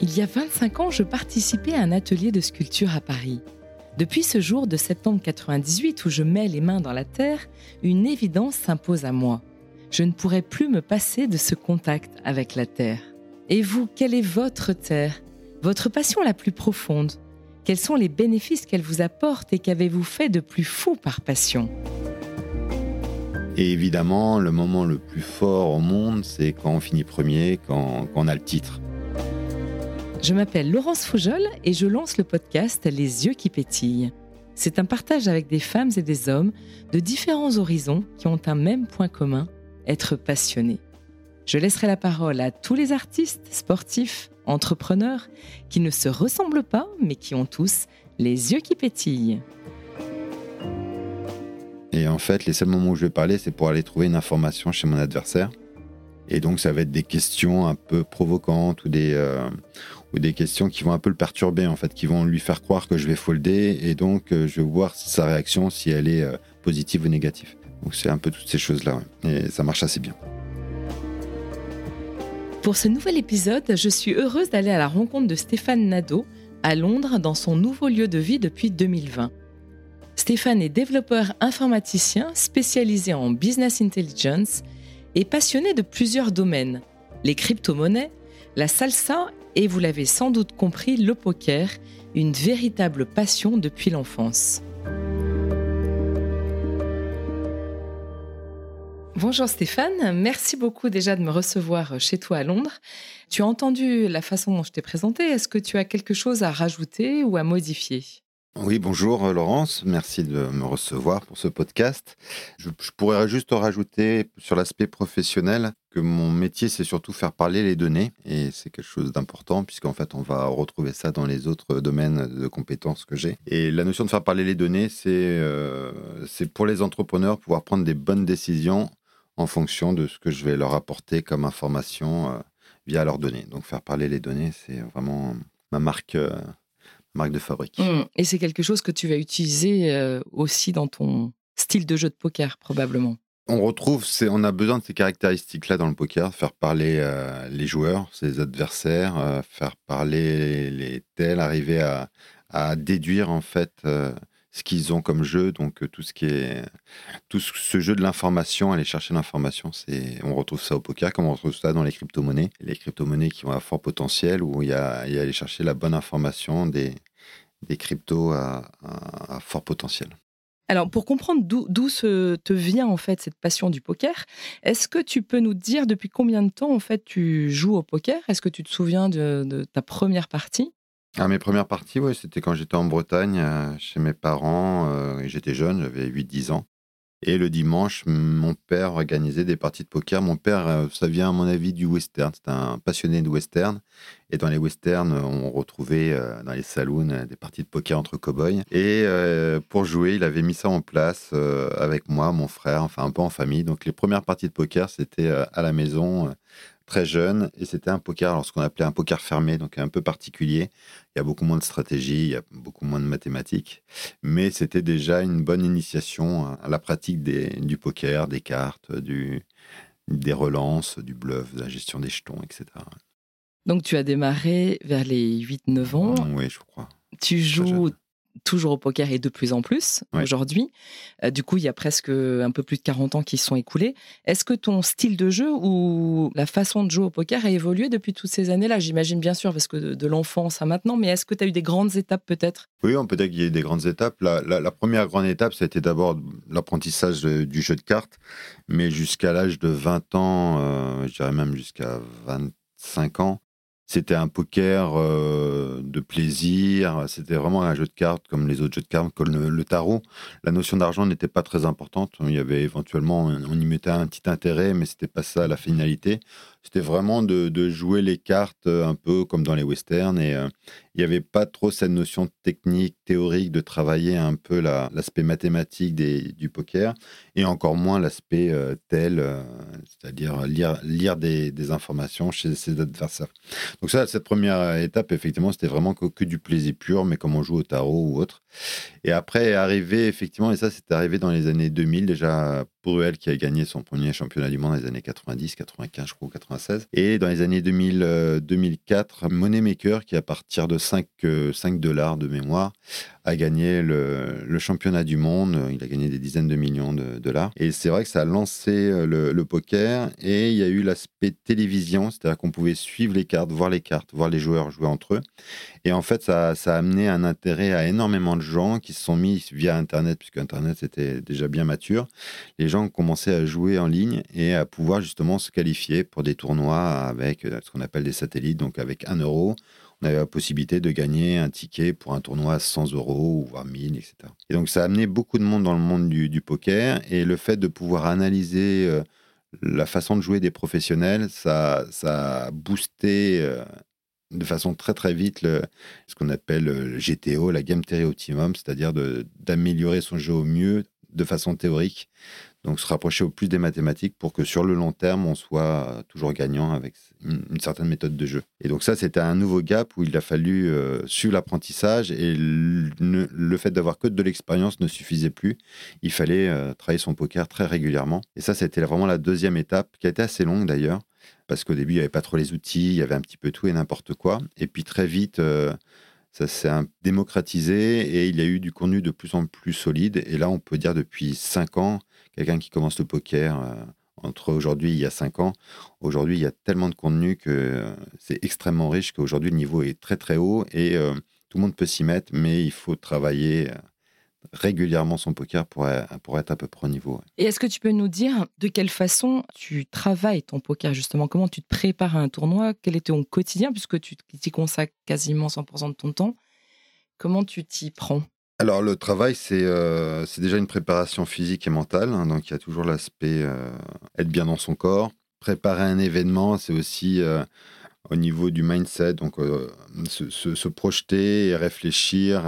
Il y a 25 ans, je participais à un atelier de sculpture à Paris. Depuis ce jour de septembre 98 où je mets les mains dans la terre, une évidence s'impose à moi. Je ne pourrai plus me passer de ce contact avec la terre. Et vous, quelle est votre terre? Votre passion la plus profonde? Quels sont les bénéfices qu'elle vous apporte et qu'avez-vous fait de plus fou par passion? Et évidemment, le moment le plus fort au monde, c'est quand on finit premier, quand, on a le titre. Je m'appelle Laurence Foujol et je lance le podcast Les yeux qui pétillent. C'est un partage avec des femmes et des hommes de différents horizons qui ont un même point commun, être passionnés. Je laisserai la parole à tous les artistes, sportifs, entrepreneurs qui ne se ressemblent pas mais qui ont tous les yeux qui pétillent. Et en fait, les seuls moments où je vais parler, c'est pour aller trouver une information chez mon adversaire. Et donc, ça va être des questions un peu provocantes ou des, euh, ou des questions qui vont un peu le perturber, en fait, qui vont lui faire croire que je vais folder. Et donc, euh, je vais voir sa réaction, si elle est euh, positive ou négative. Donc, c'est un peu toutes ces choses-là. Et ça marche assez bien. Pour ce nouvel épisode, je suis heureuse d'aller à la rencontre de Stéphane Nadeau à Londres dans son nouveau lieu de vie depuis 2020. Stéphane est développeur informaticien spécialisé en business intelligence et passionné de plusieurs domaines les crypto-monnaies, la salsa et vous l'avez sans doute compris, le poker, une véritable passion depuis l'enfance. Bonjour Stéphane, merci beaucoup déjà de me recevoir chez toi à Londres. Tu as entendu la façon dont je t'ai présenté, est-ce que tu as quelque chose à rajouter ou à modifier? Oui, bonjour euh, Laurence, merci de me recevoir pour ce podcast. Je, pourrais juste rajouter sur l'aspect professionnel que mon métier, c'est surtout faire parler les données et c'est quelque chose d'important puisqu'en fait, on va retrouver ça dans les autres domaines de compétences que j'ai. Et la notion de faire parler les données, c'est euh, pour les entrepreneurs pouvoir prendre des bonnes décisions en fonction de ce que je vais leur apporter comme information euh, via leurs données. Donc faire parler les données, c'est vraiment ma marque marque de fabrique. Mmh. Et c'est quelque chose que tu vas utiliser euh, aussi dans ton style de jeu de poker, probablement. On retrouve, on a besoin de ces caractéristiques-là dans le poker, faire parler euh, les joueurs, ses adversaires, euh, faire parler les tels, arriver à, à déduire en fait ce qu'ils ont comme jeu. Donc tout ce qui est tout ce jeu de l'information, aller chercher l'information, c'est on retrouve ça au poker, comme on retrouve ça dans les crypto-monnaies, les crypto-monnaies qui ont un fort potentiel où il y a, y a aller chercher la bonne information des des cryptos à, fort potentiel. Alors, pour comprendre d'où te vient en fait cette passion du poker, est-ce que tu peux nous dire depuis combien de temps en fait tu joues au poker? Est-ce que tu te souviens de, ta première partie? Ah, mes premières parties, c'était quand j'étais en Bretagne euh, chez mes parents. Euh, j'étais jeune, j'avais 8-10 ans. Et le dimanche, mon père organisait des parties de poker. Mon père, euh, ça vient à mon avis du western. C'est un passionné de western. Et dans les westerns, on retrouvait euh, dans les saloons des parties de poker entre cow-boys. Et pour jouer, il avait mis ça en place avec moi, mon frère, enfin un peu en famille. Donc les premières parties de poker, c'était à la maison très jeune et c'était un poker, alors ce qu'on appelait un poker fermé, donc un peu particulier. Il y a beaucoup moins de stratégie, il y a beaucoup moins de mathématiques, mais c'était déjà une bonne initiation à la pratique des, du poker, des cartes, du, des relances, du bluff, de la gestion des jetons, etc. Donc tu as démarré vers les 8-9 ans. Oui, je crois. Tu joues toujours au poker et de plus en plus aujourd'hui. Euh, du coup, il y a presque un peu plus de 40 ans qui se sont écoulés. Est-ce que ton style de jeu ou la façon de jouer au poker a évolué depuis toutes ces années-là? J'imagine bien sûr, parce que de, l'enfance à maintenant, mais est-ce que tu as eu des grandes étapes peut-être? Oui, on peut dire qu'il y a eu des grandes étapes. La, première grande étape, ça a été d'abord l'apprentissage du jeu de cartes, mais jusqu'à l'âge de 20 ans, euh, je dirais même jusqu'à 25 ans, c'était un poker euh, de plaisir, c'était vraiment un jeu de cartes comme les autres jeux de cartes, comme le, tarot. La notion d'argent n'était pas très importante. Il y avait éventuellement, on y mettait un petit intérêt, mais c'était pas ça la finalité. C'était vraiment de, jouer les cartes euh, un peu comme dans les westerns. Et euh, il n'y avait pas trop cette notion technique, théorique, de travailler un peu l'aspect mathématique du poker, et encore moins l'aspect euh, tel, c'est-à-dire lire, lire des, informations chez ses adversaires. Donc ça, cette première étape, effectivement, c'était vraiment que, du plaisir pur, mais comme on joue au tarot ou autre. Et après, arrivé, effectivement, et ça, c'est arrivé dans les années 2000, déjà Bruel qui a gagné son premier championnat du monde dans les années 90, 95, je crois, 96. Et dans les années 2000, 2004, Moneymaker, qui à partir de 5, 5 dollars de mémoire, a gagné le, championnat du monde. Il a gagné des dizaines de millions de dollars. Et c'est vrai que ça a lancé le, poker. Et il y a eu l'aspect télévision, c'est-à-dire qu'on pouvait suivre les cartes, voir les cartes, voir les joueurs jouer entre eux. Et en fait, ça, a amené un intérêt à énormément de gens qui se sont mis via Internet, puisque Internet c'était déjà bien mature. Les gens ont commencé à jouer en ligne et à pouvoir justement se qualifier pour des tournois avec euh, ce qu'on appelle des satellites, donc avec un euro on avait la possibilité de gagner un ticket pour un tournoi à 100 euros ou voire 1000, etc. Et donc ça a amené beaucoup de monde dans le monde du, poker et le fait de pouvoir analyser euh, la façon de jouer des professionnels, ça, a boosté euh, de façon très très vite ce qu'on appelle le GTO, la Game Theory Optimum, c'est-à-dire d'améliorer son jeu au mieux de façon théorique donc se rapprocher au plus des mathématiques pour que sur le long terme, on soit toujours gagnant avec une, certaine méthode de jeu. Et donc ça, c'était un nouveau gap où il a fallu euh, suivre l'apprentissage et le, fait d'avoir que de l'expérience ne suffisait plus. Il fallait euh, travailler son poker très régulièrement. Et ça, c'était vraiment la deuxième étape qui a été assez longue d'ailleurs parce qu'au début, il n'y avait pas trop les outils, il y avait un petit peu tout et n'importe quoi. Et puis très vite... Euh, ça s'est démocratisé et il y a eu du contenu de plus en plus solide. Et là, on peut dire depuis cinq ans, quelqu'un qui commence le poker euh, entre aujourd'hui il y a 5 ans, aujourd'hui il y a tellement de contenu que euh, c'est extrêmement riche qu'aujourd'hui le niveau est très très haut et euh, tout le monde peut s'y mettre, mais il faut travailler régulièrement son poker pour, pour être à peu près au niveau. Et est-ce que tu peux nous dire de quelle façon tu travailles ton poker justement? Comment tu te prépares à un tournoi? Quel est ton quotidien puisque tu t'y consacres quasiment 100% de ton temps? Comment tu t'y prends? Alors le travail, euh, c'est déjà une préparation physique et mentale. Hein, donc il y a toujours l'aspect euh, être bien dans son corps. Préparer un événement, c'est aussi euh, au niveau du mindset, donc se, projeter et réfléchir.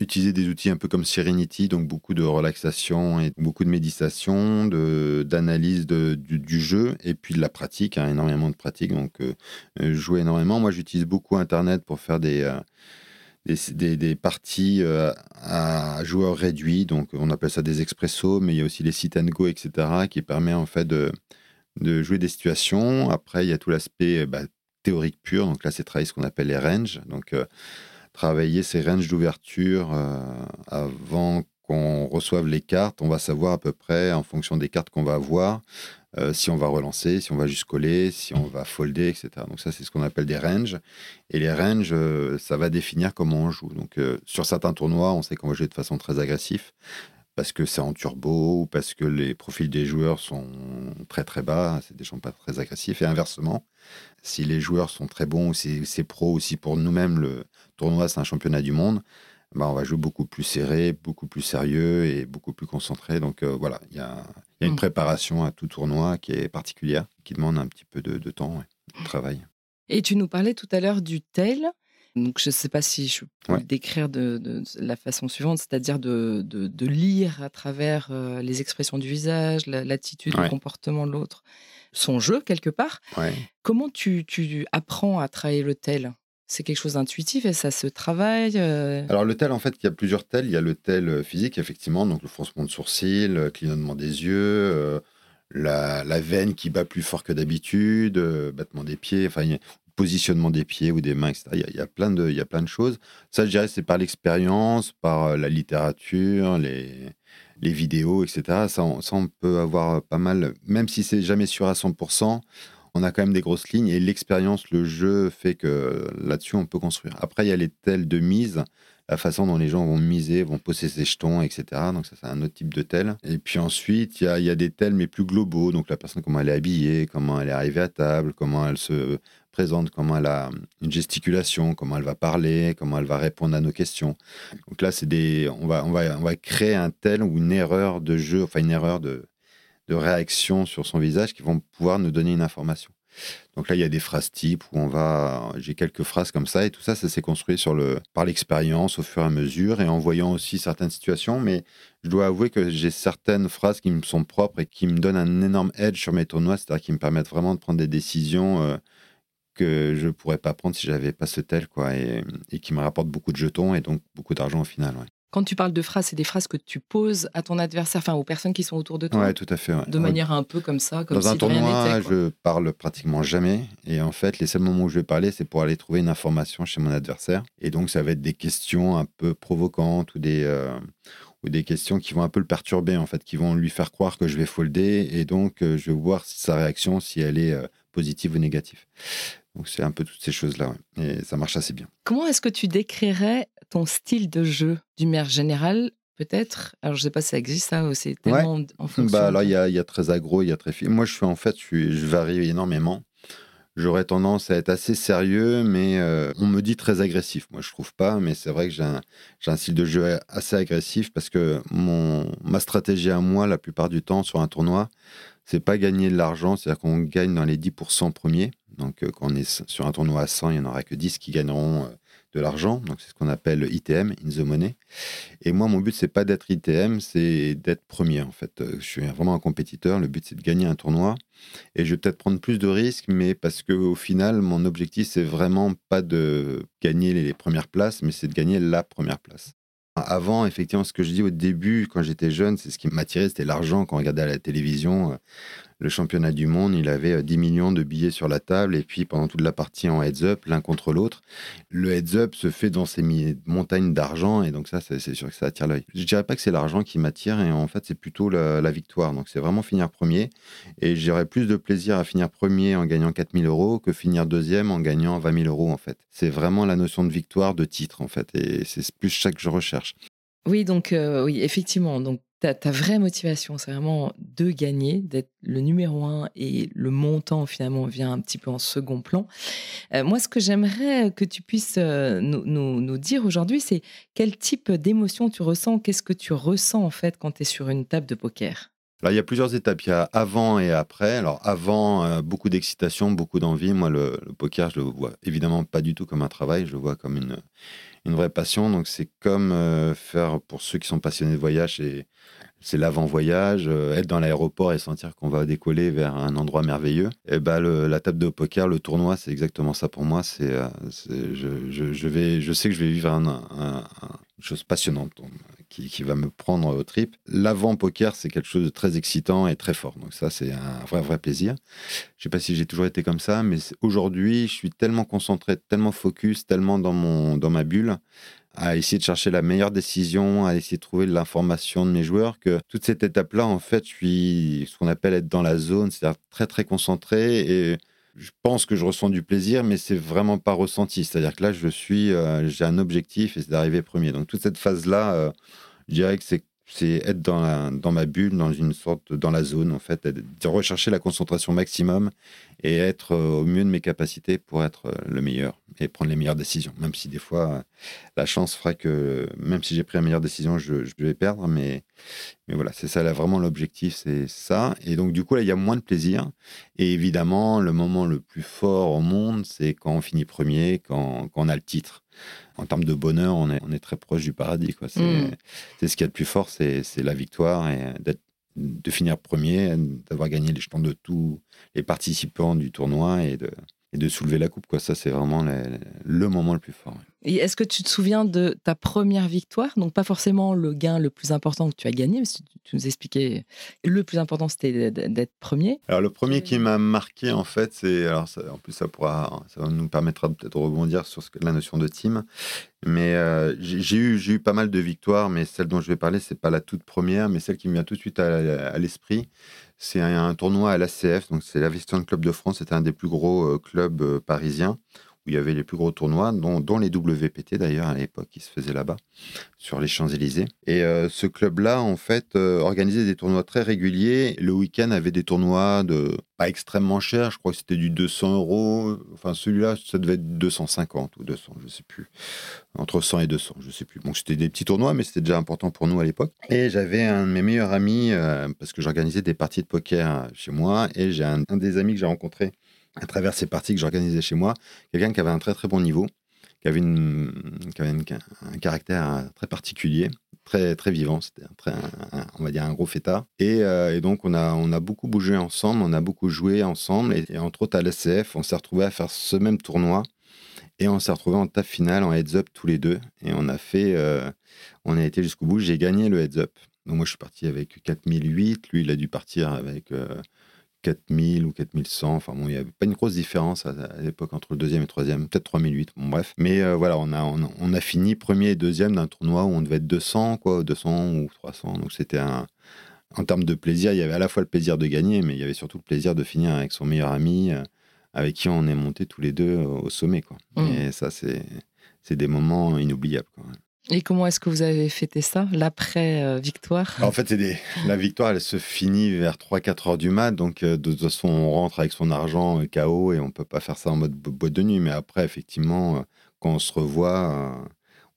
utiliser des outils un peu comme Serenity, donc beaucoup de relaxation et beaucoup de méditation, d'analyse du, jeu et puis de la pratique, hein, énormément de pratique. Donc jouer énormément. Moi, j'utilise beaucoup Internet pour faire des des, parties euh, à joueurs réduits, donc on appelle ça des expressos, mais il y a aussi les sit and go, etc., qui permet en fait de, jouer des situations. Après, il y a tout l'aspect bah, théorique pur, donc là, c'est travailler ce qu'on appelle les ranges, donc euh, travailler ces ranges d'ouverture euh, avant qu'on reçoive les cartes, on va savoir à peu près, en fonction des cartes qu'on va avoir, euh, si on va relancer, si on va juste coller, si on va folder, etc. Donc ça, c'est ce qu'on appelle des ranges. Et les ranges, euh, ça va définir comment on joue. Donc euh, sur certains tournois, on sait qu'on va jouer de façon très agressive parce que c'est en turbo ou parce que les profils des joueurs sont très très bas, c'est des gens pas très agressifs. Et inversement, si les joueurs sont très bons ou c'est pro, ou si pour nous-mêmes le tournoi c'est un championnat du monde, bah, on va jouer beaucoup plus serré, beaucoup plus sérieux et beaucoup plus concentré. Donc euh, voilà, il y a, une mm. préparation à tout tournoi qui est particulière, qui demande un petit peu de, temps, de travail. Et tu nous parlais tout à l'heure du tel. Donc, je ne sais pas si je peux le décrire de, la façon suivante, c'est-à-dire de, lire à travers euh, les expressions du visage, l'attitude, le comportement de l'autre, son jeu quelque part. Comment tu, tu apprends à travailler le tel? C'est quelque chose d'intuitif et ça se travaille euh Alors le tel, en fait, il y a plusieurs tels. Il y a le tel euh, physique, effectivement, donc le froncement de sourcils, le clignotement des yeux, euh, la, veine qui bat plus fort que d'habitude, battement des pieds, enfin, positionnement des pieds ou des mains, etc. Il y a, plein, de, il y a plein de choses. Ça, je dirais, c'est par l'expérience, par la littérature, les, vidéos, etc. Ça ça, on peut avoir pas mal, même si c'est jamais sûr à 100%, on a quand même des grosses lignes et l'expérience, le jeu fait que là-dessus, on peut construire. Après, il y a les tels de mise, la façon dont les gens vont miser, vont poser ses jetons, etc. Donc, ça, c'est un autre type de tel. Et puis ensuite, il y a, y a des tels, mais plus globaux. Donc, la personne, comment elle est habillée, comment elle est arrivée à table, comment elle se présente, comment elle a une gesticulation, comment elle va parler, comment elle va répondre à nos questions. Donc là, c'est des, on va, on va, on va créer un tel ou une erreur de jeu, enfin une erreur de, de réactions sur son visage qui vont pouvoir nous donner une information. Donc là, il y a des phrases types où on va, j'ai quelques phrases comme ça et tout ça, ça s'est construit sur le, par l'expérience au fur et à mesure et en voyant aussi certaines situations. Mais je dois avouer que j'ai certaines phrases qui me sont propres et qui me donnent un énorme edge sur mes tournois, c'est-à-dire qui me permettent vraiment de prendre des décisions euh, que je pourrais pas prendre si j'avais pas ce tel, quoi, et, qui me rapportent beaucoup de jetons et donc beaucoup d'argent au final. Quand tu parles de phrases, c'est des phrases que tu poses à ton adversaire, enfin aux personnes qui sont autour de toi. Oui, tout à fait. De manière un peu comme ça, comme Dans un tournoi, je parle pratiquement jamais. Et en fait, les seuls moments où je vais parler, c'est pour aller trouver une information chez mon adversaire. Et donc, ça va être des questions un peu provocantes ou des, euh, ou des questions qui vont un peu le perturber, en fait, qui vont lui faire croire que je vais folder. Et donc, euh, je vais voir sa réaction, si elle est euh, positive ou négative. Donc, c'est un peu toutes ces choses-là. Et ça marche assez bien. Comment est-ce que tu décrirais ton style de jeu d'une manière générale peut-être? Alors, je ne sais pas si ça existe, ça, c'est tellement en fonction. Bah, alors, il y a, y a, très agro, il y a très Moi, je suis en fait, je, suis, je varie énormément. J'aurais tendance à être assez sérieux, mais euh, on me dit très agressif. Moi, je trouve pas, mais c'est vrai que j'ai un, un, style de jeu assez agressif parce que mon, ma stratégie à moi, la plupart du temps, sur un tournoi, c'est pas gagner de l'argent, c'est-à-dire qu'on gagne dans les 10% premiers. Donc, euh, quand on est sur un tournoi à 100, il n'y en aura que 10 qui gagneront euh, de l'argent. Donc, c'est ce qu'on appelle ITM, in the money. Et moi, mon but, c'est pas d'être ITM, c'est d'être premier, en fait. Euh, je suis vraiment un compétiteur. Le but, c'est de gagner un tournoi. Et je vais peut-être prendre plus de risques, mais parce qu'au final, mon objectif, c'est vraiment pas de gagner les premières places, mais c'est de gagner la première place. Avant, effectivement, ce que je dis au début, quand j'étais jeune, c'est ce qui m'attirait, c'était l'argent. Quand on regardait à la télévision, le championnat du monde, il avait 10 euh, millions de billets sur la table et puis pendant toute la partie en heads-up, l'un contre l'autre. Le heads-up se fait dans ces montagnes d'argent et donc ça, c'est sûr que ça attire l'œil. Je dirais pas que c'est l'argent qui m'attire et en fait, c'est plutôt la, victoire. Donc c'est vraiment finir premier et j'aurais plus de plaisir à finir premier en gagnant 4000 euros que finir deuxième en gagnant 20 000 euros en fait. C'est vraiment la notion de victoire, de titre en fait et c'est plus ça que je recherche. Oui, donc euh, oui, effectivement. Donc ta, vraie motivation, c'est vraiment de gagner, d'être le numéro un et le montant finalement vient un petit peu en second plan. Euh, moi, ce que j'aimerais que tu puisses euh, nous, dire aujourd'hui, c'est quel type d'émotion tu ressens, qu'est-ce que tu ressens en fait quand tu es sur une table de poker? Il y a plusieurs étapes. Il y a avant et après. Alors, avant, euh, beaucoup d'excitation, beaucoup d'envie. Moi, le, poker, je le vois évidemment pas du tout comme un travail. Je le vois comme une, une vraie passion. Donc, c'est comme faire, pour ceux qui sont passionnés de voyage, et c'est l'avant-voyage, euh, être dans l'aéroport et sentir qu'on va décoller vers un endroit merveilleux. Et ben la table de poker, le tournoi, c'est exactement ça pour moi. C'est, euh, je, vais, je sais que je vais vivre un, une chose passionnante qui, va me prendre au trip. L'avant-poker, c'est quelque chose de très excitant et très fort. Donc ça, c'est un vrai, vrai plaisir. Je sais pas si j'ai toujours été comme ça, mais aujourd'hui, je suis tellement concentré, tellement focus, tellement dans, mon, dans ma bulle à essayer de chercher la meilleure décision, à essayer de trouver l'information de mes joueurs, que toute cette étape-là, en fait, je suis ce qu'on appelle être dans la zone, c'est-à-dire très, très concentré et je pense que je ressens du plaisir, mais c'est vraiment pas ressenti. C'est-à-dire que là, je suis, euh, j'ai un objectif et c'est d'arriver premier. Donc toute cette phase-là, euh, je dirais que c'est c'est être dans, dans ma bulle, dans une sorte, dans la zone, en fait, de rechercher la concentration maximum et être euh, au mieux de mes capacités pour être euh, le meilleur et prendre les meilleures décisions. Même si des fois, la chance fera que, même si j'ai pris la meilleure décision, je, je vais perdre, mais, mais voilà, c'est ça, là, vraiment l'objectif, c'est ça. Et donc, du coup, là, il y a moins de plaisir. Et évidemment, le moment le plus fort au monde, c'est quand on finit premier, quand, quand on a le titre en termes de bonheur, on est, on est très proche du paradis. Quoi. C'est, mm. c'est ce qu'il y a de plus fort, c'est, c'est la victoire et d'être, de finir premier, d'avoir gagné les jetons de tous les participants du tournoi et de, et de soulever la coupe. Quoi. Ça, c'est vraiment le, moment le plus fort. Et est-ce que tu te souviens de ta première victoire? Donc, pas forcément le gain le plus important que tu as gagné, mais tu nous expliquais, le plus important, c'était d'être premier. Alors, le premier qui m'a marqué, en fait, c'est. Alors, en plus, ça, pourra, ça nous permettra peut-être de rebondir sur ce, la notion de team. Mais euh, j'ai eu, eu pas mal de victoires, mais celle dont je vais parler, c'est pas la toute première, mais celle qui me vient tout de suite à, à l'esprit. C'est un, tournoi à l'ACF, donc c'est l'Aviation Club de France. C'était un des plus gros euh, clubs euh, parisiens où il y avait les plus gros tournois, dont, les WPT d'ailleurs à l'époque qui se faisaient là-bas, sur les Champs-Élysées. Et euh, ce club-là, en fait, organisait des tournois très réguliers. Le week-end avait des tournois de pas extrêmement chers, je crois que c'était du 200 euros. Enfin, celui-là, ça devait être 250 ou 200, je sais plus. Entre 100 et 200, je sais plus. Bon, c'était des petits tournois, mais c'était déjà important pour nous à l'époque. Et j'avais un de mes meilleurs amis, euh, parce que j'organisais des parties de poker chez moi, et j'ai un, des amis que j'ai rencontré à travers ces parties que j'organisais chez moi, quelqu'un qui avait un très très bon niveau, qui avait, une, qui un caractère très particulier, très, très vivant. C'était on va dire un gros fêtard. Et, euh, et, donc, on a, on a beaucoup bougé ensemble, on a beaucoup joué ensemble. Et, entre autres, à l'SCF, on s'est retrouvé à faire ce même tournoi. Et on s'est retrouvé en table finale, en heads-up tous les deux. Et on a fait, on a été jusqu'au bout. J'ai gagné le heads-up. Donc moi, je suis parti avec 4008. Lui, il a dû partir avec 4000 ou 4100. Enfin bon, il n'y avait pas une grosse différence à, l'époque entre le deuxième et le troisième, peut-être 3008. Bon, bref. Mais euh, voilà, on a, on, a fini premier et deuxième d'un tournoi où on devait être 200, quoi, 200 ou 300. Donc c'était un. En termes de plaisir, il y avait à la fois le plaisir de gagner, mais il y avait surtout le plaisir de finir avec son meilleur ami, euh, avec qui on est monté tous les deux au sommet. Quoi. Mmh. Et ça, c'est des moments inoubliables. Quoi. Et comment est-ce que vous avez fêté ça, l'après-victoire En fait, des... la victoire, elle se finit vers 3-4 heures du mat. Donc, euh, de toute façon, on rentre avec son argent euh, KO et on ne peut pas faire ça en mode boîte de nuit. Mais après, effectivement, euh, quand on se revoit,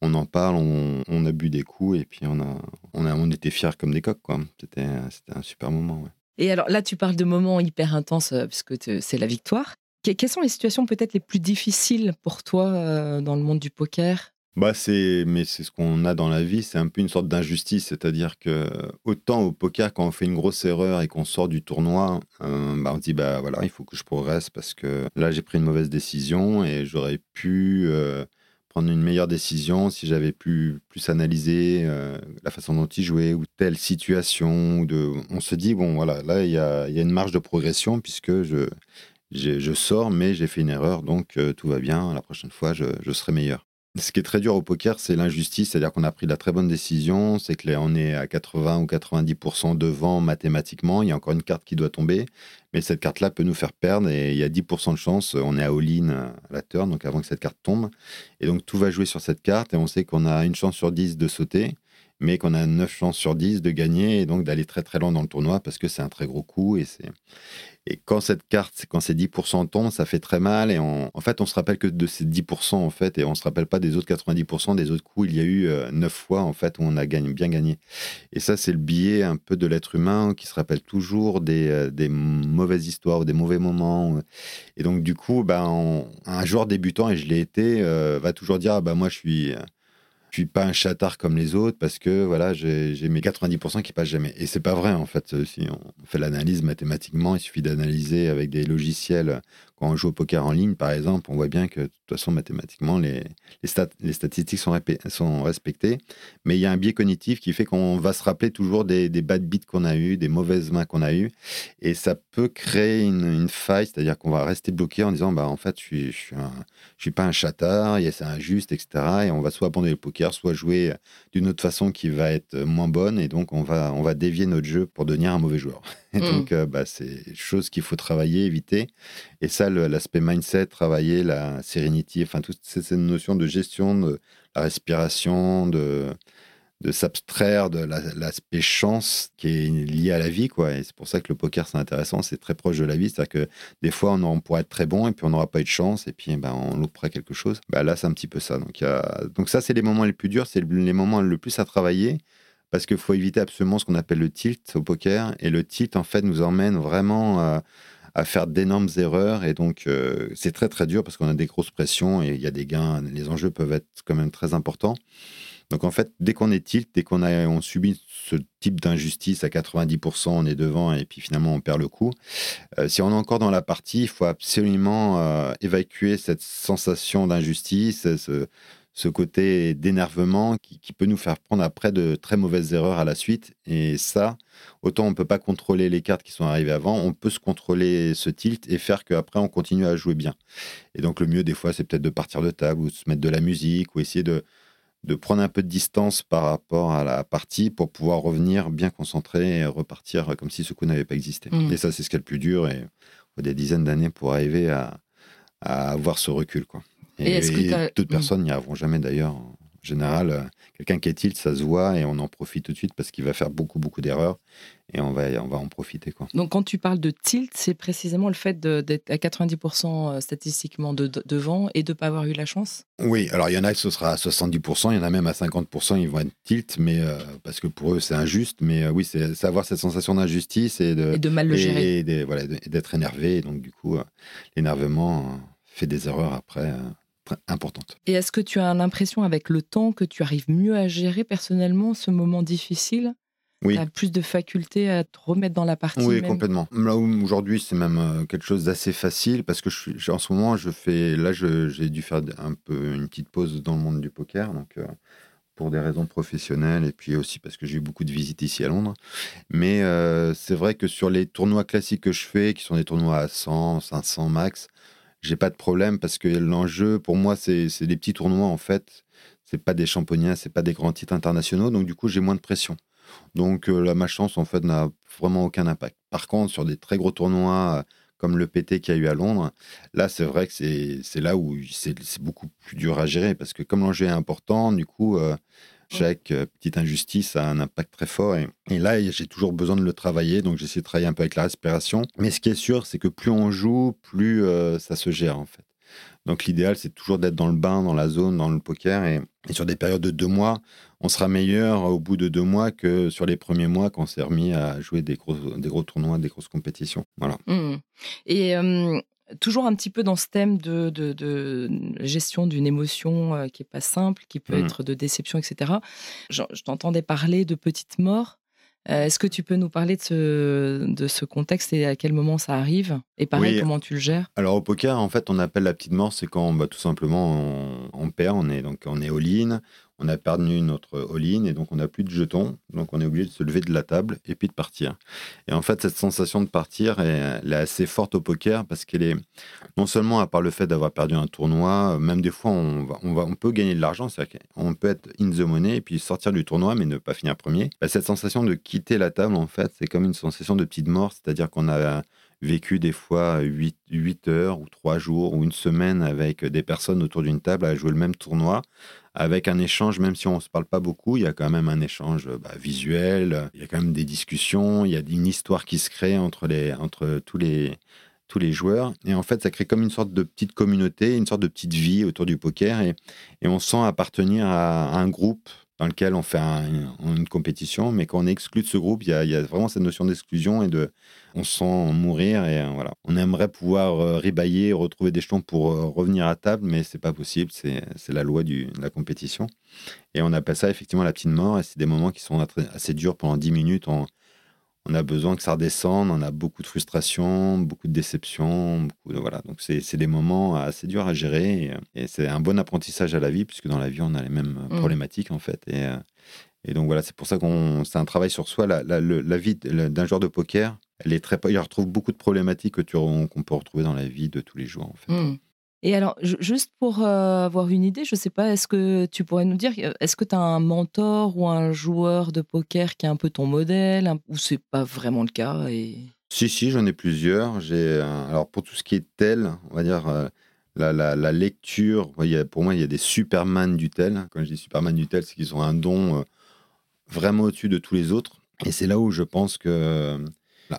on en parle, on, a bu des coups et puis on, a, on, a, on était fiers comme des coqs. C'était un super moment. Et alors là, tu parles de moments hyper intenses puisque c'est la victoire. Quelles sont les situations peut-être les plus difficiles pour toi dans le monde du poker? Bah c'est, mais c'est ce qu'on a dans la vie, c'est un peu une sorte d'injustice, c'est-à-dire que autant au poker quand on fait une grosse erreur et qu'on sort du tournoi, euh, bah on dit bah voilà il faut que je progresse parce que là j'ai pris une mauvaise décision et j'aurais pu euh, prendre une meilleure décision si j'avais pu plus analyser euh, la façon dont il jouait ou telle situation. Ou de, on se dit bon voilà là il y a, y a, une marge de progression puisque je je sors mais j'ai fait une erreur donc tout va bien la prochaine fois je, je serai meilleur. Ce qui est très dur au poker, c'est l'injustice, c'est-à-dire qu'on a pris la très bonne décision, c'est que on est à 80 ou 90% devant mathématiquement, il y a encore une carte qui doit tomber, mais cette carte-là peut nous faire perdre et il y a 10% de chance, on est à all-in à la turn, donc avant que cette carte tombe, et donc tout va jouer sur cette carte et on sait qu'on a une chance sur 10 de sauter, mais qu'on a 9 chances sur 10 de gagner et donc d'aller très très loin dans le tournoi parce que c'est un très gros coup et et quand cette carte, quand ces 10% tombent, ça fait très mal. Et en fait, on se rappelle que de ces 10%, en fait, et on se rappelle pas des autres 90% des autres coups. Il y a eu euh, neuf 9 fois, en fait, où on a gagné, bien gagné. Et ça, c'est le biais un peu de l'être humain qui se rappelle toujours des, euh, mauvaises histoires ou des mauvais moments. Et donc, du coup, ben, un joueur débutant, et je l'ai été, euh, va toujours dire, ah, ben, moi, je suis je suis pas un chatard comme les autres parce que voilà, j'ai mes 90% qui passent jamais. Et c'est pas vrai en fait. Si on fait l'analyse mathématiquement, il suffit d'analyser avec des logiciels quand on joue au poker en ligne, par exemple, on voit bien que de toute façon, mathématiquement, les, les, stats, les statistiques sont, respectées. Mais il y a un biais cognitif qui fait qu'on va se rappeler toujours des, des bad beats qu'on a eu, des mauvaises mains qu'on a eues. Et ça peut créer une, faille, c'est-à-dire qu'on va rester bloqué en disant, bah, en fait, je suis, je suis, suis pas un chatard, c'est injuste, etc. Et on va soit abandonner le poker, soit jouer d'une autre façon qui va être moins bonne. Et donc, on va, on va dévier notre jeu pour devenir un mauvais joueur. Et mmh. donc, euh, bah, c'est chose qu'il faut travailler, éviter. Et ça, l'aspect mindset, travailler la sérénité, enfin, toute cette notion de gestion de la respiration, de, de s'abstraire de l'aspect chance qui est lié à la vie. Quoi. Et c'est pour ça que le poker, c'est intéressant, c'est très proche de la vie. C'est-à-dire que des fois, on, on, pourrait être très bon et puis on n'aura pas eu de chance et puis ben, on louperait quelque chose. Bah, là, c'est un petit peu ça. Donc. Donc ça, c'est les moments les plus durs, c'est les moments le plus à travailler parce qu'il faut éviter absolument ce qu'on appelle le tilt au poker. Et le tilt, en fait, nous emmène vraiment euh, à faire d'énormes erreurs. Et donc, euh, c'est très, très dur parce qu'on a des grosses pressions et il y a des gains. Les enjeux peuvent être quand même très importants. Donc, en fait, dès qu'on est tilt, dès qu'on a, on subit ce type d'injustice à 90%, on est devant et puis finalement, on perd le coup. Euh, si on est encore dans la partie, il faut absolument évacuer cette sensation d'injustice, ce, ce côté d'énervement qui, peut nous faire prendre après de très mauvaises erreurs à la suite. Et ça, autant on ne peut pas contrôler les cartes qui sont arrivées avant, on peut se contrôler ce tilt et faire qu'après on continue à jouer bien. Et donc le mieux des fois, c'est peut-être de partir de table ou de se mettre de la musique ou essayer de, de prendre un peu de distance par rapport à la partie pour pouvoir revenir bien concentré et repartir comme si ce coup n'avait pas existé. Mmh. Et ça, c'est ce qui est le plus dur et il faut des dizaines d'années pour arriver à, à avoir ce recul. Quoi. Et, toutes mm. personnes n'y arriveront jamais d'ailleurs. En général, euh, quelqu'un qui est tilt, ça se voit et on en profite tout de suite parce qu'il va faire beaucoup, beaucoup d'erreurs et on va, on va en profiter. Quoi. Donc, quand tu parles de tilt, c'est précisément le fait d'être à 90% euh, statistiquement de, devant et de ne pas avoir eu la chance? Oui, alors il y en a, ce sera à 70%, il y en a même à 50%, ils vont être tilt, mais, euh, parce que pour eux, c'est injuste. Mais oui, c'est avoir cette sensation d'injustice et de, et de mal le gérer. Et, voilà, d'être énervé. Et donc, du coup, l'énervement fait des erreurs après importante. Et est-ce que tu as l'impression avec le temps que tu arrives mieux à gérer personnellement ce moment difficile? Tu as plus de faculté à te remettre dans la partie. Oui, complètement. Là où aujourd'hui, c'est même euh, quelque chose d'assez facile parce que je suis, en ce moment, je fais, là, j'ai dû faire un peu une petite pause dans le monde du poker. Donc, euh, pour des raisons professionnelles et puis aussi parce que j'ai eu beaucoup de visites ici à Londres. Mais euh, c'est vrai que sur les tournois classiques que je fais, qui sont des tournois à 100, 500 max, j'ai pas de problème parce que l'enjeu pour moi, c'est des petits tournois en fait. C'est pas des championnats, c'est pas des grands titres internationaux. Donc du coup, j'ai moins de pression. Donc euh, ma chance en fait n'a vraiment aucun impact. Par contre, sur des très gros tournois comme le PT qu'il y a eu à Londres, là, c'est vrai que c'est là où c'est beaucoup plus dur à gérer parce que comme l'enjeu est important, du coup, euh, chaque euh, petite injustice a un impact très fort. Et, là, j'ai toujours besoin de le travailler, donc j'essaie de travailler un peu avec la respiration. Mais ce qui est sûr, c'est que plus on joue, plus euh, ça se gère en fait. Donc l'idéal, c'est toujours d'être dans le bain, dans la zone, dans le poker. Et, sur des périodes de deux mois, on sera meilleur au bout de deux mois que sur les premiers mois quand on s'est remis à jouer des gros, des gros tournois, des grosses compétitions. Voilà. Mmh. Et toujours un petit peu dans ce thème de, de, gestion d'une émotion euh, qui n'est pas simple, qui peut mmh. être de déception, etc. je t'entendais parler de petites morts. Euh, est-ce que tu peux nous parler de ce, de ce contexte et à quel moment ça arrive? Et pareil, comment tu le gères? Alors au poker, en fait, on appelle la petite mort, c'est quand bah, tout simplement on, on, perd, on est, donc, on est all-in, on a perdu notre all-in et donc on n'a plus de jetons. Donc on est obligé de se lever de la table et puis de partir. Et en fait, cette sensation de partir, elle, est assez forte au poker parce qu'elle est non seulement à part le fait d'avoir perdu un tournoi, même des fois on, va, on, va, on peut gagner de l'argent, c'est-à-dire qu'on peut être in the money et puis sortir du tournoi mais ne pas finir premier. Bah, cette sensation de quitter la table, en fait, c'est comme une sensation de petite mort, c'est-à-dire qu'on a vécu des fois 8, 8 heures ou 3 jours ou une semaine avec des personnes autour d'une table à jouer le même tournoi avec un échange, même si on ne se parle pas beaucoup, il y a quand même un échange bah, visuel, il y a quand même des discussions, il y a une histoire qui se crée entre, les, entre tous, les, tous les joueurs. Et en fait, ça crée comme une sorte de petite communauté, une sorte de petite vie autour du poker. Et, et on sent appartenir à un groupe dans lequel on fait une compétition, mais quand on est exclu de ce groupe, il y a, vraiment cette notion d'exclusion et de, on sent mourir et euh, voilà. On aimerait pouvoir euh, retrouver des jetons pour euh, revenir à table, mais c'est pas possible, c'est la loi de la compétition. Et on appelle ça effectivement la petite mort, et c'est des moments qui sont assez durs pendant 10 minutes. On a besoin que ça redescende, on a beaucoup de frustration, beaucoup de déception, beaucoup de, voilà. Donc c'est des moments assez durs à gérer et, c'est un bon apprentissage à la vie puisque dans la vie on a les mêmes mmh. problématiques en fait et, euh, et donc voilà c'est pour ça qu'on c'est un travail sur soi. La, la, la vie d'un joueur de poker, elle est très, il retrouve beaucoup de problématiques qu'on peut retrouver dans la vie de tous les jours en fait. Mmh. Et alors, juste pour euh, avoir une idée, je ne sais pas, est-ce que tu pourrais nous dire, est-ce que tu as un mentor ou un joueur de poker qui est un peu ton modèle, ou c'est pas vraiment le cas. Si, si, j'en ai plusieurs. J'ai, alors, pour tout ce qui est tel, on va dire, euh, la, lecture, pour moi, il y a des Superman du tel. Quand je dis Superman du tel, c'est qu'ils ont un don euh, vraiment au-dessus de tous les autres. Et c'est là où je pense que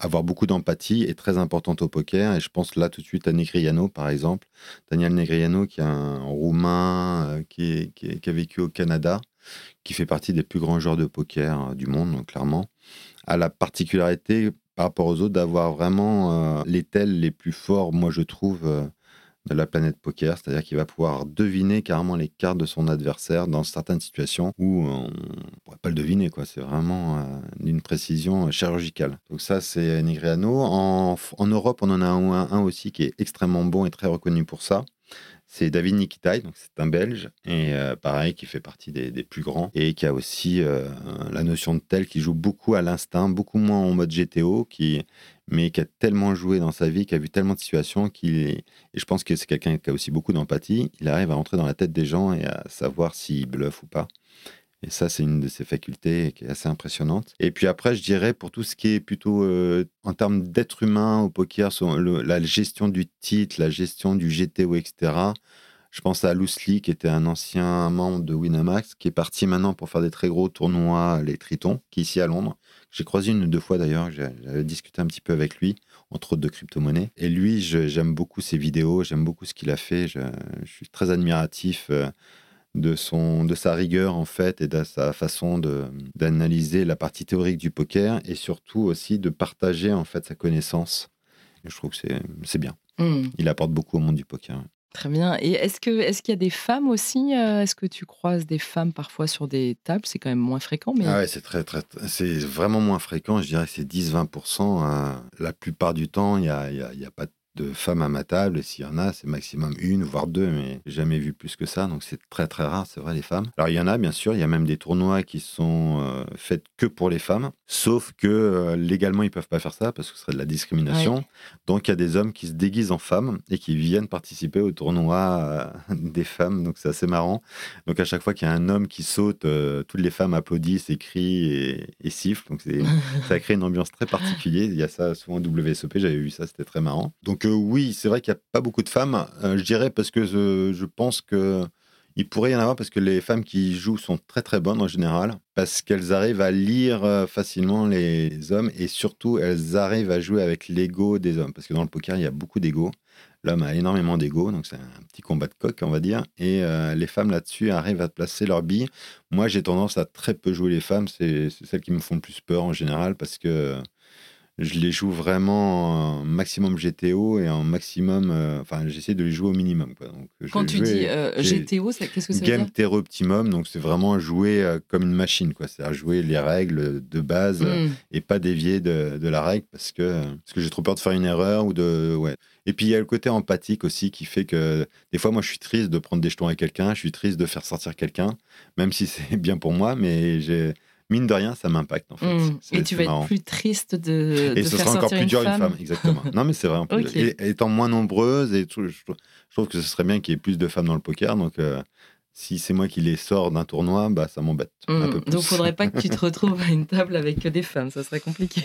avoir beaucoup d'empathie est très importante au poker. Et je pense là tout de suite à Negriano, par exemple. Daniel Negriano, qui est un Roumain euh, qui, a vécu au Canada, qui fait partie des plus grands joueurs de poker euh, du monde, clairement, a la particularité par rapport aux autres d'avoir vraiment euh, les tels les plus forts, moi je trouve, de la planète poker, c'est-à-dire qu'il va pouvoir deviner carrément les cartes de son adversaire dans certaines situations où on ne pourrait pas le deviner. Quoi. C'est vraiment euh, d'une précision chirurgicale. Donc ça, c'est Nigriano. En, en, Europe, on en a un, aussi qui est extrêmement bon et très reconnu pour ça. C'est David Nikitai, donc c'est un Belge, et euh, pareil, qui fait partie des, plus grands, et qui a aussi euh, la notion de tel, qui joue beaucoup à l'instinct, beaucoup moins en mode GTO, qui mais qui a tellement joué dans sa vie, qui a vu tellement de situations, et je pense que c'est quelqu'un qui a aussi beaucoup d'empathie, il arrive à rentrer dans la tête des gens et à savoir s'il bluffe ou pas. Et ça, c'est une de ses facultés qui est assez impressionnante. Et puis après, je dirais, pour tout ce qui est plutôt euh, en termes d'être humain au poker, la gestion du titre, la gestion du GTO, etc., je pense à Loosely, qui était un ancien membre de Winamax, qui est parti maintenant pour faire des très gros tournois, les Tritons, qui est ici à Londres. J'ai croisé une ou deux fois d'ailleurs, j'avais discuté un petit peu avec lui, entre autres de crypto-monnaies. Et lui, j'aime beaucoup ses vidéos, j'aime beaucoup ce qu'il a fait. Je, suis très admiratif euh, de, son, de sa rigueur en fait et de sa façon d'analyser la partie théorique du poker et surtout aussi de partager en fait sa connaissance. je trouve que c'est bien. Hmm. Il apporte beaucoup au monde du poker. Très bien. Et est-ce que est-ce qu'il y a des femmes aussi euh, Est-ce que tu croises des femmes parfois sur des tables? C'est quand même moins fréquent, mais Ah ouais, c'est très, très, c'est vraiment moins fréquent. Je dirais que c'est 10-20%. euh, la plupart du temps, il y a- a pas de femmes à ma table. Et s'il y en a, c'est maximum une, voire deux, mais jamais vu plus que ça. Donc c'est très, très rare, c'est vrai, les femmes. Alors il y en a, bien sûr. Il y a même des tournois qui sont euh, faits que pour les femmes. Sauf que euh, légalement, ils peuvent pas faire ça parce que ce serait de la discrimination. Donc il y a des hommes qui se déguisent en femmes et qui viennent participer au tournoi euh, des femmes. Donc c'est assez marrant. Donc à chaque fois qu'il y a un homme qui saute, toutes les femmes applaudissent, et crient et, et sifflent. Donc ça crée une ambiance très particulière. Il y a ça souvent au WSOP, j'avais vu ça, c'était très marrant. Donc oui, c'est vrai qu'il n'y a pas beaucoup de femmes. Euh, je dirais parce que je, pense que il pourrait y en avoir parce que les femmes qui jouent sont très très bonnes en général, parce qu'elles arrivent à lire euh, facilement les hommes et surtout elles arrivent à jouer avec l'ego des hommes. Parce que dans le poker, il y a beaucoup d'ego. L'homme a énormément d'ego, donc c'est un petit combat de coq, on va dire. Et euh, les femmes là-dessus arrivent à placer leurs billes. Moi, j'ai tendance à très peu jouer les femmes. C'est celles qui me font le plus peur en général parce que je les joue vraiment en maximum GTO et en maximum. euh, Enfin, j'essaie de les jouer au minimum. Quoi. Donc, je quand tu dis euh, GTO, qu'est-ce que ça veut Game Terror Optimum, donc c'est vraiment jouer euh, comme une machine, quoi. C'est-à-dire jouer les règles de base euh, Hmm. et pas dévier de, de la règle parce que, parce que j'ai trop peur de faire une erreur ou de. Ouais. Et puis il y a le côté empathique aussi qui fait que des fois, moi, je suis triste de prendre des jetons à quelqu'un, je suis triste de faire sortir quelqu'un, même si c'est bien pour moi, mais j'ai. Mine de rien, ça m'impacte en fait. C'est- Et tu vas marrant. être plus triste de, Et de ce faire sera encore plus une dur femme. une femme, exactement. Non, mais c'est vrai. en plus. Ok. Et, étant moins nombreuses, et tout, je, trouve- je trouve que ce serait bien qu'il y ait plus de femmes dans le poker. Donc, euh, si c'est moi qui les sors d'un tournoi, bah, ça m'embête plus. Donc, faudrait pas que tu te retrouves à une table avec que des femmes, ça serait compliqué.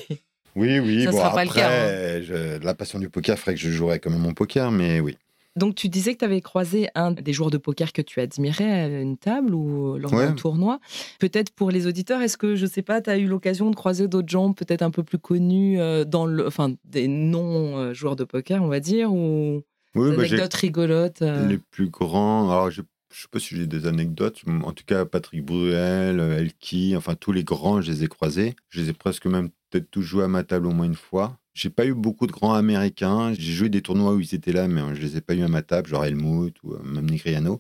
Oui, oui. Ça bon, sera pas le cas, hein. je- la passion du poker ferait que je jouerais quand même mon poker, mais oui. Donc, tu disais que tu avais croisé un des joueurs de poker que tu admirais à une table ou lors Ouais. d'un tournoi. Peut-être pour les auditeurs, est-ce que, je sais pas, tu as eu l'occasion de croiser d'autres gens peut-être un peu plus connus, euh, dans le, enfin, des non-joueurs de poker, on va dire, ou Oui, des bah, anecdotes rigolotes euh, les plus grands. Alors, je je sais pas si j'ai des anecdotes. En tout cas, Patrick Bruel, euh, Elki, enfin, tous les grands, je les ai croisés. Je les ai presque même peut-être tous joués à ma table au moins une fois. J'ai pas eu beaucoup de grands américains. J'ai joué des tournois où ils étaient là, mais euh, je les ai pas eu à ma table, genre Helmut ou euh, même Negriano.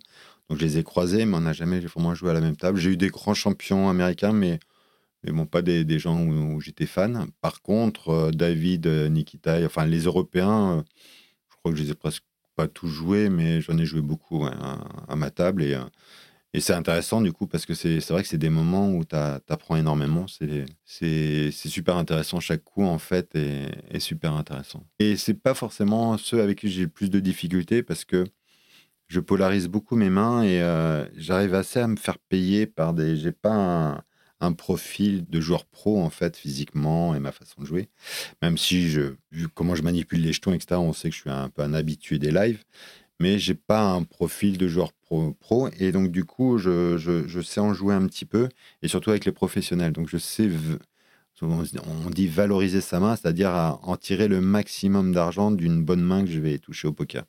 Donc je les ai croisés, mais on n'a jamais vraiment joué à la même table. J'ai eu des grands champions américains, mais, mais bon, pas des, gens où, j'étais fan. Par contre, euh, David, Nikita, enfin les Européens, je crois que je les ai presque pas tous joués, mais j'en ai joué beaucoup à, ma table. Et, et c'est intéressant du coup, parce que c'est vrai que c'est des moments où tu apprends énormément. C'est super intéressant. Chaque coup, en fait, est, est super intéressant. Et c'est pas forcément ceux avec qui j'ai le plus de difficultés, parce que je polarise beaucoup mes mains et euh, j'arrive assez à me faire payer par des. J'ai pas un, un profil de joueur pro en fait physiquement et ma façon de jouer. Même si je vu comment je manipule les jetons etc. On sait que je suis un peu un habitué des lives, mais j'ai pas un profil de joueur pro, et donc du coup je, je, sais en jouer un petit peu et surtout avec les professionnels. Donc je sais on dit valoriser sa main, c'est-à-dire à en tirer le maximum d'argent d'une bonne main que je vais toucher au poker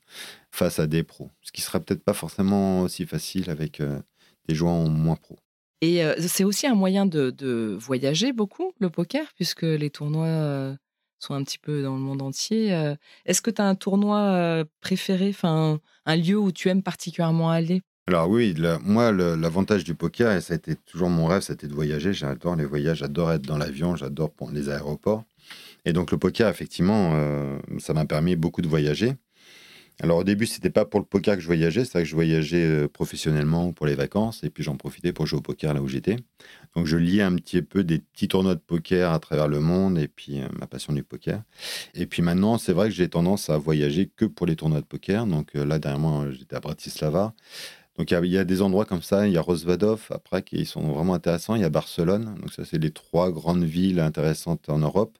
face à des pros. Ce qui sera peut-être pas forcément aussi facile avec euh, des joueurs moins pros. Et euh, c'est aussi un moyen de, de voyager beaucoup, le poker, puisque les tournois euh, sont un petit peu dans le monde entier. Euh, Est-ce que tu as un tournoi euh, préféré, enfin un lieu où tu aimes particulièrement aller? Alors oui, moi, l'avantage du poker, et ça a été toujours mon rêve, c'était de voyager. J'adore les voyages, j'adore être dans l'avion, j'adore les aéroports. Et donc le poker, effectivement, euh, ça m'a permis beaucoup de voyager. Alors au début, c'était pas pour le poker que je voyageais, c'est vrai que je voyageais euh, professionnellement pour les vacances, et puis j'en profitais pour jouer au poker là où j'étais. Donc je liais un petit peu des petits tournois de poker à travers le monde, et puis euh, ma passion du poker. Et puis maintenant, c'est vrai que j'ai tendance à voyager que pour les tournois de poker. Donc euh, là, derrière moi, j'étais à Bratislava. Donc il y a- des endroits comme ça, il y a Rosvadov après qui sont vraiment intéressants, il y a Barcelone, donc ça c'est les trois grandes villes intéressantes en Europe,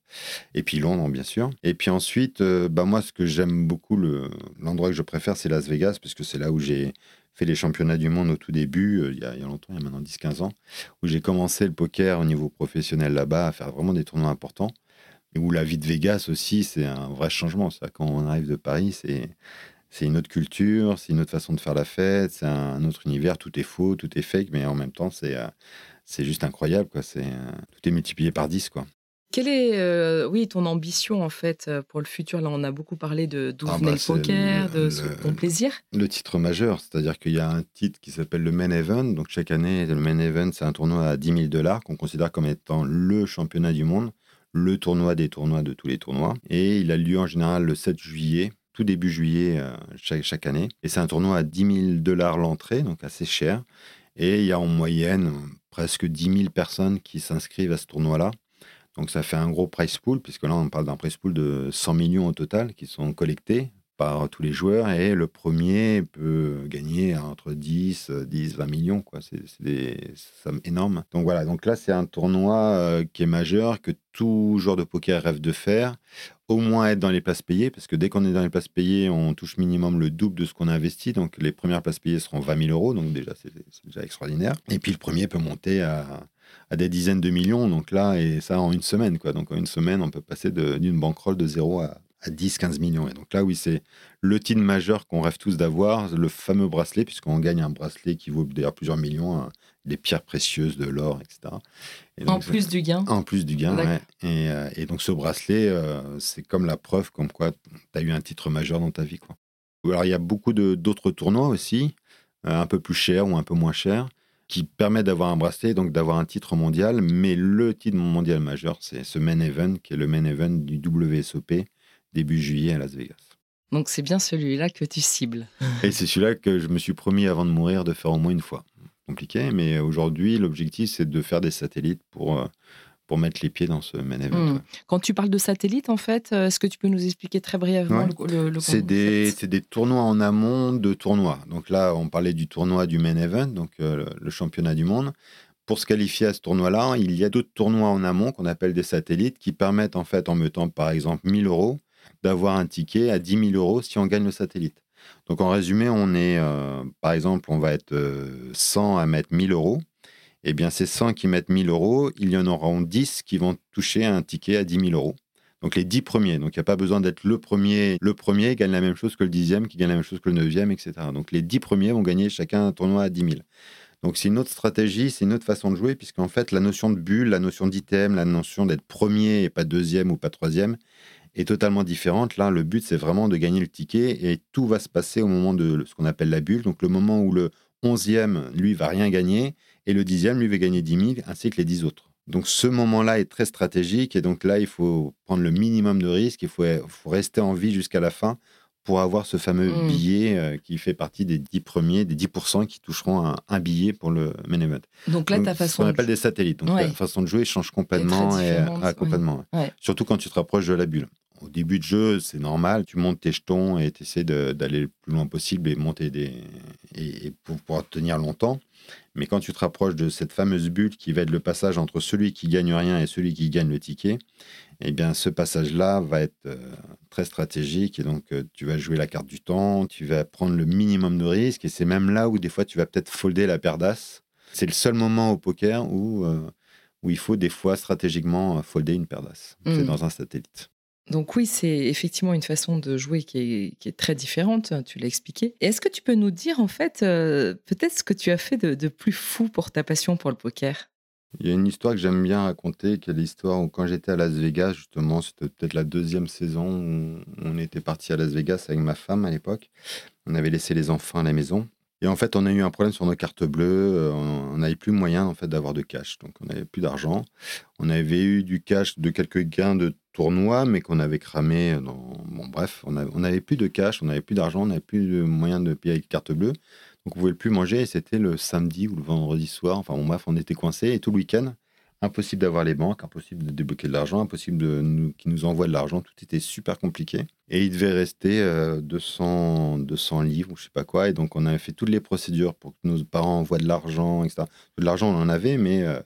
et puis Londres bien sûr. Et puis ensuite, euh, bah, moi ce que j'aime beaucoup, le- l'endroit que je préfère c'est Las Vegas, parce que c'est là où j'ai fait les championnats du monde au tout début, euh, il y, a, il y a longtemps, il y a maintenant 10-15 ans, où j'ai commencé le poker au niveau professionnel là-bas, à faire vraiment des tournois importants, et où la vie de Vegas aussi c'est un vrai changement. Ça, quand on arrive de Paris, c'est c'est une autre culture, c'est une autre façon de faire la fête, c'est un autre univers, tout est faux, tout est fake, mais en même temps, c'est euh, c'est juste incroyable. Quoi. C'est, euh, tout est multiplié par 10. Quoi. Quelle est, euh, oui, ton ambition en fait pour le futur? Là, on a beaucoup parlé de d'où Ah venait bah, le poker, le- de le- ton plaisir. Le titre majeur, c'est-à-dire qu'il y a un titre qui s'appelle le Main Event. Donc chaque année, le Main Event, c'est un tournoi à 10 000 dollars qu'on considère comme étant le championnat du monde, le tournoi des tournois de tous les tournois. Et il a lieu en général le 7 juillet, tout début juillet euh, chaque, année. Et c'est un tournoi à 10 000 dollars l'entrée, donc assez cher. Et il y a en moyenne presque 10 000 personnes qui s'inscrivent à ce tournoi-là. Donc ça fait un gros price pool, puisque là on parle d'un price pool de 100 millions au total qui sont collectés par tous les joueurs et le premier peut gagner entre 10, euh, 10 20 millions. quoi. C'est des sommes énormes. Donc voilà, donc là c'est un tournoi euh, qui est majeur, que tout joueur de poker rêve de faire. Au moins être dans les places payées, parce que dès qu'on est dans les places payées, on touche minimum le double de ce qu'on a investi. Donc les premières places payées seront 20 000 euros, donc déjà c'est déjà extraordinaire. Et puis le premier peut monter à, des dizaines de millions, donc là, et ça en une semaine. Quoi. Donc en une semaine, on peut passer d'une bankroll de 0 à, à 10-15 millions. Et donc là, oui, c'est le titre majeur qu'on rêve tous d'avoir, le fameux bracelet, puisqu'on gagne un bracelet qui vaut d'ailleurs plusieurs millions, hein, des pierres précieuses, de l'or, etc. Et En plus du gain. en plus du gain, ouais. et, euh, et donc ce bracelet, euh, c'est comme la preuve comme quoi tu as eu un titre majeur dans ta vie. Quoi. Alors il y a beaucoup d'autres tournois aussi, euh, un peu plus chers ou un peu moins chers, qui permettent d'avoir un bracelet, donc d'avoir un titre mondial. Mais le titre mondial majeur, c'est ce main event, qui est le main event du WSOP, début juillet à Las Vegas. Donc c'est bien celui-là que tu cibles. Et c'est celui-là que je me suis promis avant de mourir de faire au moins une fois. Compliqué, mais aujourd'hui, l'objectif, c'est de faire des satellites pour, euh, pour mettre les pieds dans ce main event. Ouais. Quand tu parles de satellite, en fait, euh, est-ce que tu peux nous expliquer très brièvement Ouais. le, le- C'est des, tournois en amont de tournois. Donc là, on parlait du tournoi du main event, donc euh, le, le championnat du monde. Pour se qualifier à ce tournoi-là, il y a d'autres tournois en amont qu'on appelle des satellites qui permettent, en fait, en mettant par exemple 1000 euros, d'avoir un ticket à 10 000 euros si on gagne le satellite. Donc en résumé, on est, euh, par exemple, on va être euh, 100 à mettre 1000 euros. Eh bien, ces 100 qui mettent 1000 euros, il y en aura 10 qui vont toucher un ticket à 10 000 euros. Donc les 10 premiers. Donc il n'y a pas besoin d'être le premier. Le premier gagne la même chose que le dixième, qui gagne la même chose que le neuvième, etc. Donc les 10 premiers vont gagner chacun un tournoi à 10 000. Donc c'est une autre stratégie, c'est une autre façon de jouer, puisqu'en fait la notion de bulle, la notion d'item, la notion d'être premier et pas deuxième ou pas troisième est totalement différente. Là, le but, c'est vraiment de gagner le ticket et tout va se passer au moment de ce qu'on appelle la bulle. Donc le moment où le 11e, lui, va rien gagner et le 10e, lui, va gagner 10 000, ainsi que les 10 autres. Donc ce moment-là est très stratégique et donc là, il faut prendre le minimum de risques, il faut, faut rester en vie jusqu'à la fin pour avoir ce fameux Mm. billet euh, qui fait partie des 10 premiers, des 10% qui toucheront un, un billet pour le main event. Donc là, Donc, ta ce façon. qu'on de- appelle des satellites. Donc Ouais. la façon de jouer change complètement. Et, ah, complètement ouais. Ouais. Surtout quand tu te rapproches de la bulle. Au début de jeu, c'est normal, tu montes tes jetons et tu essaies d'aller le plus loin possible et monter des. et, et pour pouvoir tenir longtemps. Mais quand tu te rapproches de cette fameuse bulle qui va être le passage entre celui qui gagne rien et celui qui gagne le ticket, eh bien ce passage-là va être euh, très stratégique et donc euh, tu vas jouer la carte du temps, tu vas prendre le minimum de risques et c'est même là où des fois tu vas peut-être folder la paire d'as. C'est le seul moment au poker où, euh, où il faut des fois stratégiquement folder une paire d'as. C'est Mm. dans un satellite. Donc oui, c'est effectivement une façon de jouer qui est, très différente, tu l'as expliqué. Est-ce que tu peux nous dire en fait euh, peut-être ce que tu as fait de, de plus fou pour ta passion pour le poker? Il y a une histoire que j'aime bien raconter, qui est l'histoire où quand j'étais à Las Vegas, justement, c'était peut-être la deuxième saison où on était parti à Las Vegas avec ma femme à l'époque. On avait laissé les enfants à la maison. Et en fait, on a eu un problème sur nos cartes bleues. euh, On n'avait plus moyen en fait d'avoir de cash, donc on n'avait plus d'argent. On avait eu du cash de quelques gains de tournois, mais qu'on avait cramé. Bon, bref, on avait- on n'avait plus de cash, on n'avait plus d'argent, on n'avait plus de moyen de payer avec carte bleue. Donc on pouvait plus manger. Et c'était le samedi ou le vendredi soir. Enfin bon, bref, on était coincés. Et tout le week-end, impossible d'avoir les banques, impossible de débloquer de l'argent, impossible de nous, qu'ils nous envoient de l'argent. Tout était super compliqué. Et il devait rester euh, 200, 200 livres ou je sais pas quoi. Et donc, on avait fait toutes les procédures pour que nos parents envoient de l'argent, etc. De l'argent, on en avait, mais euh,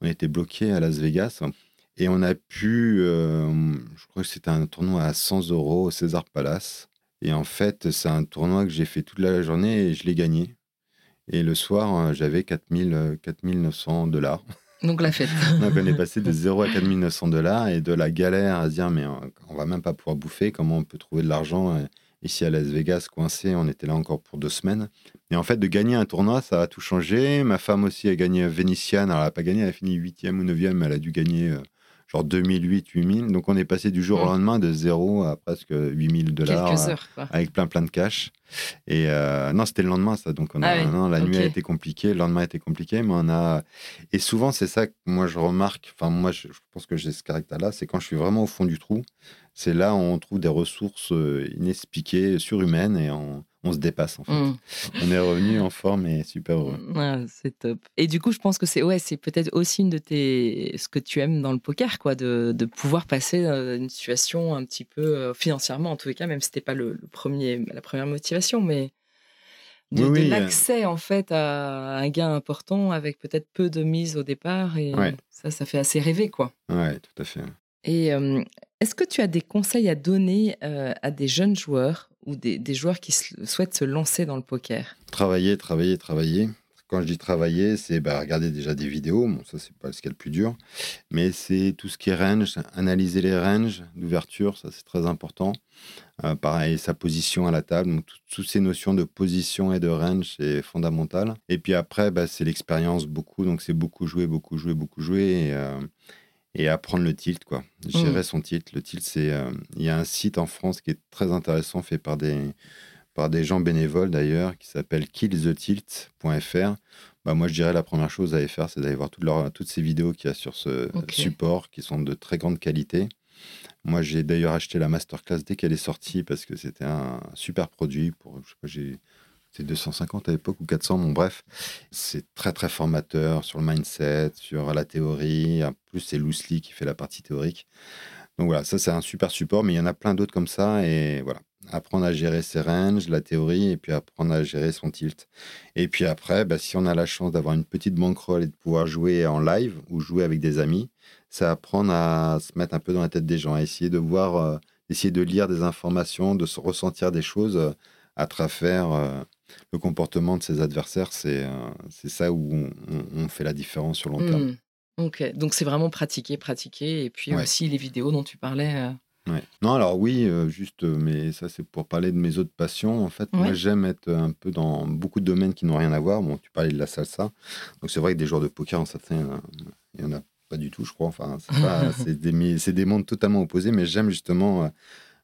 on était bloqué à Las Vegas. Et on a pu, euh, je crois que c'était un tournoi à 100 euros au César Palace. Et en fait, c'est un tournoi que j'ai fait toute la journée et je l'ai gagné. Et le soir, j'avais 4000, euh, 4900 dollars. Donc la fête. Donc on est passé de 0 à 4900 dollars et de la galère à se dire mais euh, on va même pas pouvoir bouffer, comment on peut trouver de l'argent euh, ici à Las Vegas coincé, on était là encore pour deux semaines. Et en fait de gagner un tournoi, ça a tout changé. Ma femme aussi a gagné Vénitienne, alors elle n'a pas gagné, elle a fini 8e ou 9e, mais elle a dû gagner, euh, genre 2008, 8000. Donc on est passé du jour au Mm. lendemain de zéro à presque 8000 dollars. Euh, heures, avec plein plein de cash. Et euh, non, c'était le lendemain, ça. Donc, on a, Ah oui, non, la nuit a été compliquée, le lendemain a été compliqué, mais on a. Et souvent, c'est ça que moi je remarque. Enfin, moi, je, je pense que j'ai ce caractère-là, c'est quand je suis vraiment au fond du trou. C'est là où on trouve des ressources euh, inexpliquées, surhumaines, et on, on se dépasse. En fait. Mm. On est revenu en forme et super heureux. Ah, c'est top. Et du coup, je pense que c'est ouais, c'est peut-être aussi une de tes ce que tu aimes dans le poker, quoi, de, de pouvoir passer euh, une situation un petit peu euh, financièrement, en tous les cas, même si c'était pas le, le premier, la première motivation, mais de, Oui, de oui, euh. l'accès en fait à un gain important avec peut-être peu de mise au départ et Ouais. ça, ça fait assez rêver, quoi. Ouais, tout à fait. Et euh, est-ce que tu as des conseils à donner à des jeunes joueurs ou des, joueurs qui souhaitent se lancer dans le poker? Travailler, travailler, travailler. Quand je dis travailler, c'est bah, regarder déjà des vidéos. Bon, ça, c'est pas ce qu'il y a le plus dur. Mais c'est tout ce qui est range, analyser les ranges d'ouverture, ça, c'est très important. Euh, pareil, sa position à la table. Donc, tout- toutes ces notions de position et de range, c'est fondamental. Et puis après, bah, c'est l'expérience beaucoup. Donc, c'est beaucoup jouer, beaucoup jouer, beaucoup jouer. Euh, et apprendre le tilt, quoi. Gérer son tilt. Le tilt, c'est. euh, Il y a un site en France qui est très intéressant, fait par des, par des gens bénévoles d'ailleurs, qui s'appelle killthetilt.fr. Bah, moi, je dirais la première chose à faire, c'est d'aller voir toutes, leurs- toutes ces vidéos qu'il y a sur ce support, qui sont de très grande qualité. Moi, j'ai d'ailleurs acheté la masterclass dès qu'elle est sortie parce que c'était un super produit. Pour, je sais pas, c'était 250 à l'époque ou 400, bon bref. C'est très très formateur sur le mindset, sur la théorie. En plus, c'est Loosely qui fait la partie théorique. Donc voilà, ça c'est un super support, mais il y en a plein d'autres comme ça. Et voilà, apprendre à gérer ses ranges, la théorie, et puis apprendre à gérer son tilt. Et puis après, bah, si on a la chance d'avoir une petite bankroll et de pouvoir jouer en live ou jouer avec des amis, c'est apprendre à se mettre un peu dans la tête des gens, à essayer de voir, euh, essayer de lire des informations, de se ressentir des choses euh, à travers euh, le comportement de ses adversaires. C'est euh, c'est ça où on, fait la différence sur long terme. Hmm. Ok, donc c'est vraiment pratiquer, pratiquer, et puis Ouais. aussi les vidéos dont tu parlais. euh, Ouais. Non, alors oui, euh, juste, euh, mais ça c'est pour parler de mes autres passions. En fait, moi j'aime être un peu dans beaucoup de domaines qui n'ont rien à voir. Bon, tu parlais de la salsa. Donc c'est vrai que des joueurs de poker en salsa, il y en a- il y en a pas du tout, je crois. Enfin, c'est des, mondes totalement opposés, mais j'aime justement euh,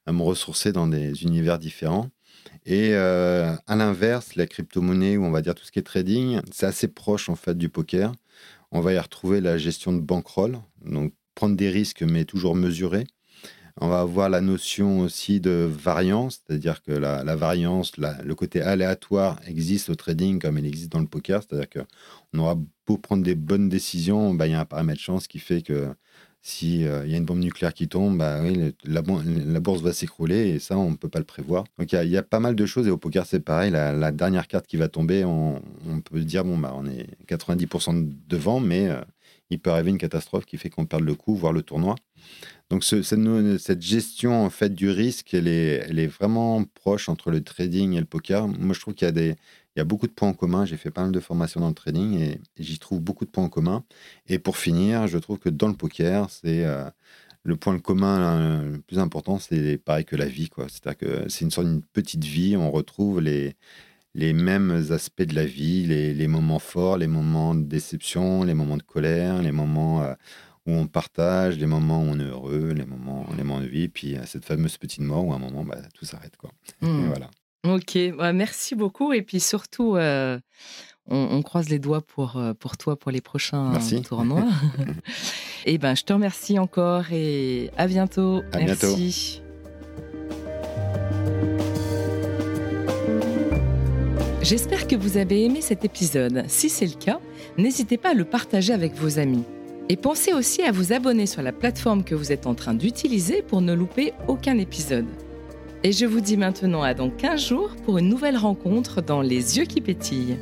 à me ressourcer dans des univers différents. Et euh, à l'inverse, la crypto-monnaie, ou on va dire tout ce qui est trading, c'est assez proche en fait du poker. On va y retrouver la gestion de bankroll, donc prendre des risques mais toujours mesurés. On va avoir la notion aussi de variance, c'est-à-dire que la, variance, le côté aléatoire existe au trading comme il existe dans le poker, c'est-à-dire qu'on aura beau prendre des bonnes décisions, bah, il y a un paramètre chance qui fait que si euh, y a une bombe nucléaire qui tombe, bah, oui, la, bourse va s'écrouler et ça, on ne peut pas le prévoir. Donc il y a- pas mal de choses et au poker, c'est pareil. La, dernière carte qui va tomber, on, peut dire, bon, bah, on est 90% devant, mais euh, il peut arriver une catastrophe qui fait qu'on perde le coup, voire le tournoi. Donc ce- cette, gestion en du risque, elle est vraiment proche entre le trading et le poker. Moi, je trouve qu'il y a des, il y a beaucoup de points en commun. J'ai fait pas mal de formations dans le trading et, et j'y trouve beaucoup de points en commun. Et pour finir, je trouve que dans le poker, c'est euh, le point commun le plus important, c'est pareil que la vie. C'est-à-dire que c'est une sorte d'une petite vie. On retrouve les les mêmes aspects de la vie, les, les moments forts, les moments de déception, les moments de colère, les moments euh, où on partage, les moments où on est heureux, les moments, les moments de vie, puis euh, cette fameuse petite mort où à un moment, bah, tout s'arrête. Quoi. Et voilà. Ok, bah, merci beaucoup. Et puis surtout, euh, on, on croise les doigts pour, euh, pour toi pour les prochains Merci. tournois. et ben, je te remercie encore et à bientôt. À bientôt. merci. J'espère que vous avez aimé cet épisode. Si c'est le cas, n'hésitez pas à le partager avec vos amis. Et pensez aussi à vous abonner sur la plateforme que vous êtes en train d'utiliser pour ne louper aucun épisode. Et je vous dis maintenant à dans 15 jours pour une nouvelle rencontre dans Les yeux qui pétillent.